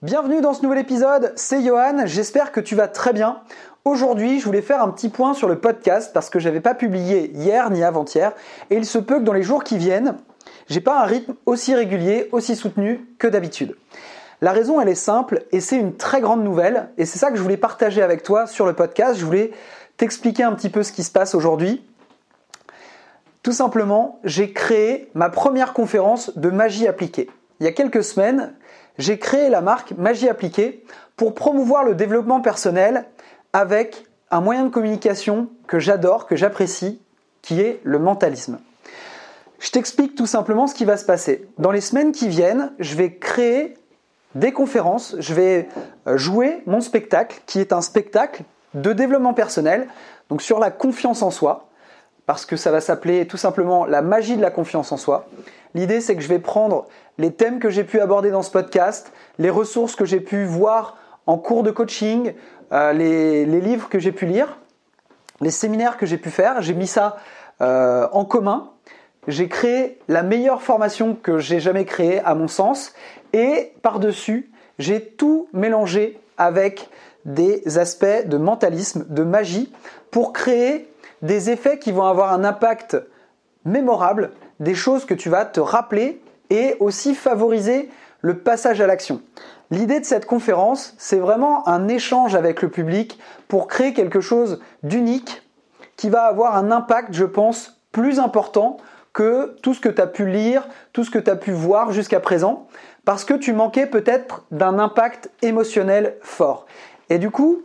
Bienvenue dans ce nouvel épisode, c'est Johan, j'espère que tu vas très bien. Aujourd'hui, je voulais faire un petit point sur le podcast parce que j'avais pas publié hier ni avant-hier et il se peut que dans les jours qui viennent, j'ai pas un rythme aussi régulier, aussi soutenu que d'habitude. La raison, elle est simple et c'est une très grande nouvelle et c'est ça que je voulais partager avec toi sur le podcast. Je voulais t'expliquer un petit peu ce qui se passe aujourd'hui. Tout simplement, j'ai créé ma première conférence de magie appliquée. Il y a quelques semaines, j'ai créé la marque Magie Appliquée pour promouvoir le développement personnel avec un moyen de communication que j'adore, que j'apprécie, qui est le mentalisme. Je t'explique tout simplement ce qui va se passer. Dans les semaines qui viennent, je vais créer des conférences, je vais euh, jouer mon spectacle, qui est un spectacle de développement personnel, donc sur la confiance en soi, parce que ça va s'appeler tout simplement la magie de la confiance en soi. L'idée, c'est que je vais prendre les thèmes que j'ai pu aborder dans ce podcast, les ressources que j'ai pu voir en cours de coaching, euh, les, livres que j'ai pu lire, les séminaires que j'ai pu faire. J'ai mis ça euh, en commun. J'ai créé la meilleure formation que j'ai jamais créée à mon sens. Et par-dessus, j'ai tout mélangé avec des aspects de mentalisme, de magie, pour créer des effets qui vont avoir un impact mémorable, des choses que tu vas te rappeler et aussi favoriser le passage à l'action. L'idée de cette conférence, c'est vraiment un échange avec le public pour créer quelque chose d'unique qui va avoir un impact, je pense, plus important que tout ce que tu as pu lire, tout ce que tu as pu voir jusqu'à présent, parce que tu manquais peut-être d'un impact émotionnel fort. Et du coup,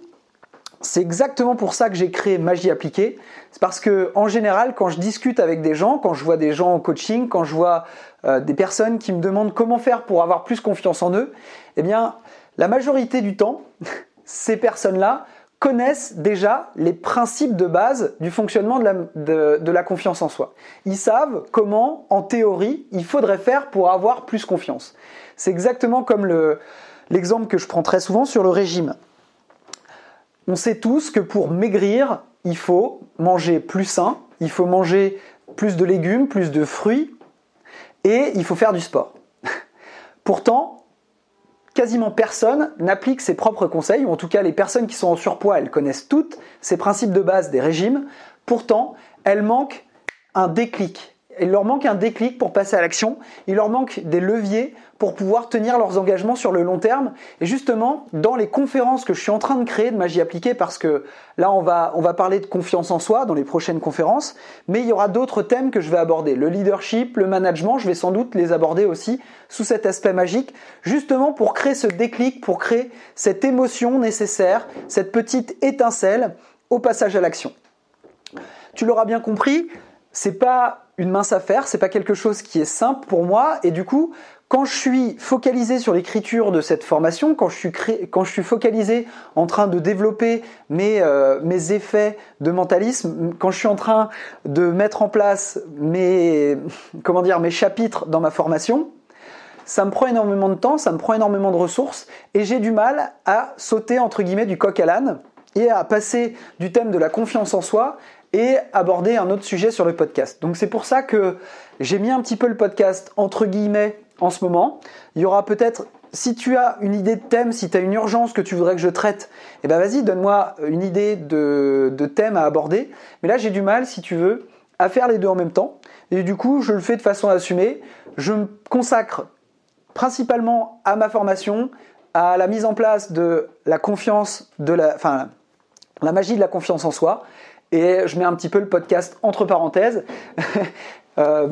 c'est exactement pour ça que j'ai créé Magie appliquée. C'est parce que en général, quand je discute avec des gens, quand je vois des gens en coaching, quand je vois euh, des personnes qui me demandent comment faire pour avoir plus confiance en eux, eh bien, la majorité du temps, ces personnes-là connaissent déjà les principes de base du fonctionnement de la, de la, confiance en soi. Ils savent comment, en théorie, il faudrait faire pour avoir plus confiance. C'est exactement comme l'exemple que je prends très souvent sur le régime. On sait tous que pour maigrir, il faut manger plus sain, il faut manger plus de légumes, plus de fruits, et il faut faire du sport. Pourtant, quasiment personne n'applique ses propres conseils, ou en tout cas les personnes qui sont en surpoids, elles connaissent toutes ces principes de base des régimes. Pourtant, elles manquent un déclic il leur manque un déclic pour passer à l'action, il leur manque des leviers pour pouvoir tenir leurs engagements sur le long terme. Et justement, dans les conférences que je suis en train de créer de magie appliquée, parce que là on va, on va parler de confiance en soi dans les prochaines conférences, mais il y aura d'autres thèmes que je vais aborder. Le leadership, le management, je vais sans doute les aborder aussi sous cet aspect magique, justement pour créer ce déclic, pour créer cette émotion nécessaire, cette petite étincelle au passage à l'action. Tu l'auras bien compris, c'est pas une mince affaire, c'est pas quelque chose qui est simple pour moi. Et du coup, quand je suis focalisé sur l'écriture de cette formation, quand je suis, focalisé en train de développer mes, euh, mes effets de mentalisme, quand je suis en train de mettre en place mes, comment dire, mes chapitres dans ma formation, ça me prend énormément de temps, ça me prend énormément de ressources et j'ai du mal à sauter entre guillemets du coq à l'âne et à passer du thème de la confiance en soi et aborder un autre sujet sur le podcast. Donc c'est pour ça que j'ai mis un petit peu le podcast entre guillemets en ce moment. Il y aura peut-être, si tu as une idée de thème, si tu as une urgence que tu voudrais que je traite, eh ben vas-y, donne-moi une idée de, thème à aborder. Mais là j'ai du mal, si tu veux, à faire les deux en même temps. Et du coup, je le fais de façon assumée. Je me consacre principalement à ma formation, à la mise en place de la confiance, de enfin, la magie de la confiance en soi et je mets un petit peu le podcast entre parenthèses. Euh,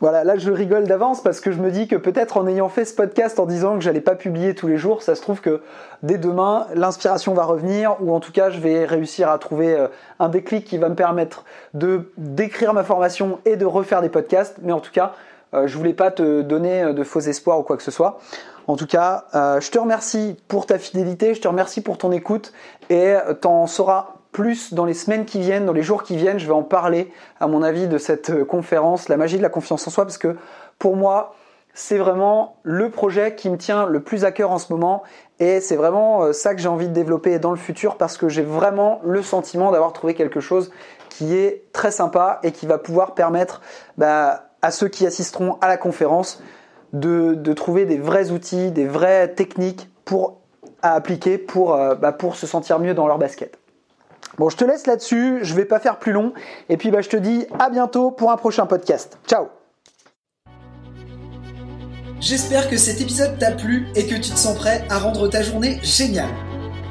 voilà, là je rigole d'avance parce que je me dis que peut-être en ayant fait ce podcast en disant que j'allais pas publier tous les jours, ça se trouve que dès demain l'inspiration va revenir ou en tout cas je vais réussir à trouver euh, un déclic qui va me permettre de d'écrire ma formation et de refaire des podcasts. Mais en tout cas, euh, je voulais pas te donner de faux espoirs ou quoi que ce soit. En tout cas, je te remercie pour ta fidélité, je te remercie pour ton écoute et t'en sauras plus dans les semaines qui viennent, dans les jours qui viennent, je vais en parler, à mon avis, de cette euh, conférence, la magie de la confiance en soi, parce que pour moi, c'est vraiment le projet qui me tient le plus à cœur en ce moment et c'est vraiment euh, ça que j'ai envie de développer dans le futur parce que j'ai vraiment le sentiment d'avoir trouvé quelque chose qui est très sympa et qui va pouvoir permettre bah, à ceux qui assisteront à la conférence de, trouver des vrais outils, des vraies techniques pour à appliquer pour, euh, bah, pour se sentir mieux dans leur basket. Bon, je te laisse là-dessus, je vais pas faire plus long, et puis bah, je te dis à bientôt pour un prochain podcast. Ciao J'espère que cet épisode t'a plu et que tu te sens prêt à rendre ta journée géniale.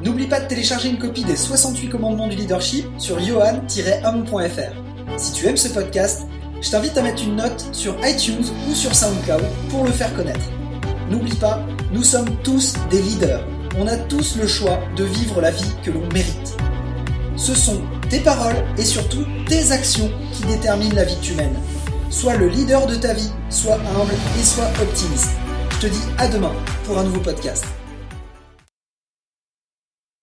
N'oublie pas de télécharger une copie des 68 commandements du leadership sur johan-homme.fr. Si tu aimes ce podcast, je t'invite à mettre une note sur iTunes ou sur SoundCloud pour le faire connaître. N'oublie pas, nous sommes tous des leaders. On a tous le choix de vivre la vie que l'on mérite. Ce sont tes paroles et surtout tes actions qui déterminent la vie que tu mènes. Sois le leader de ta vie, sois humble et sois optimiste. Je te dis à demain pour un nouveau podcast.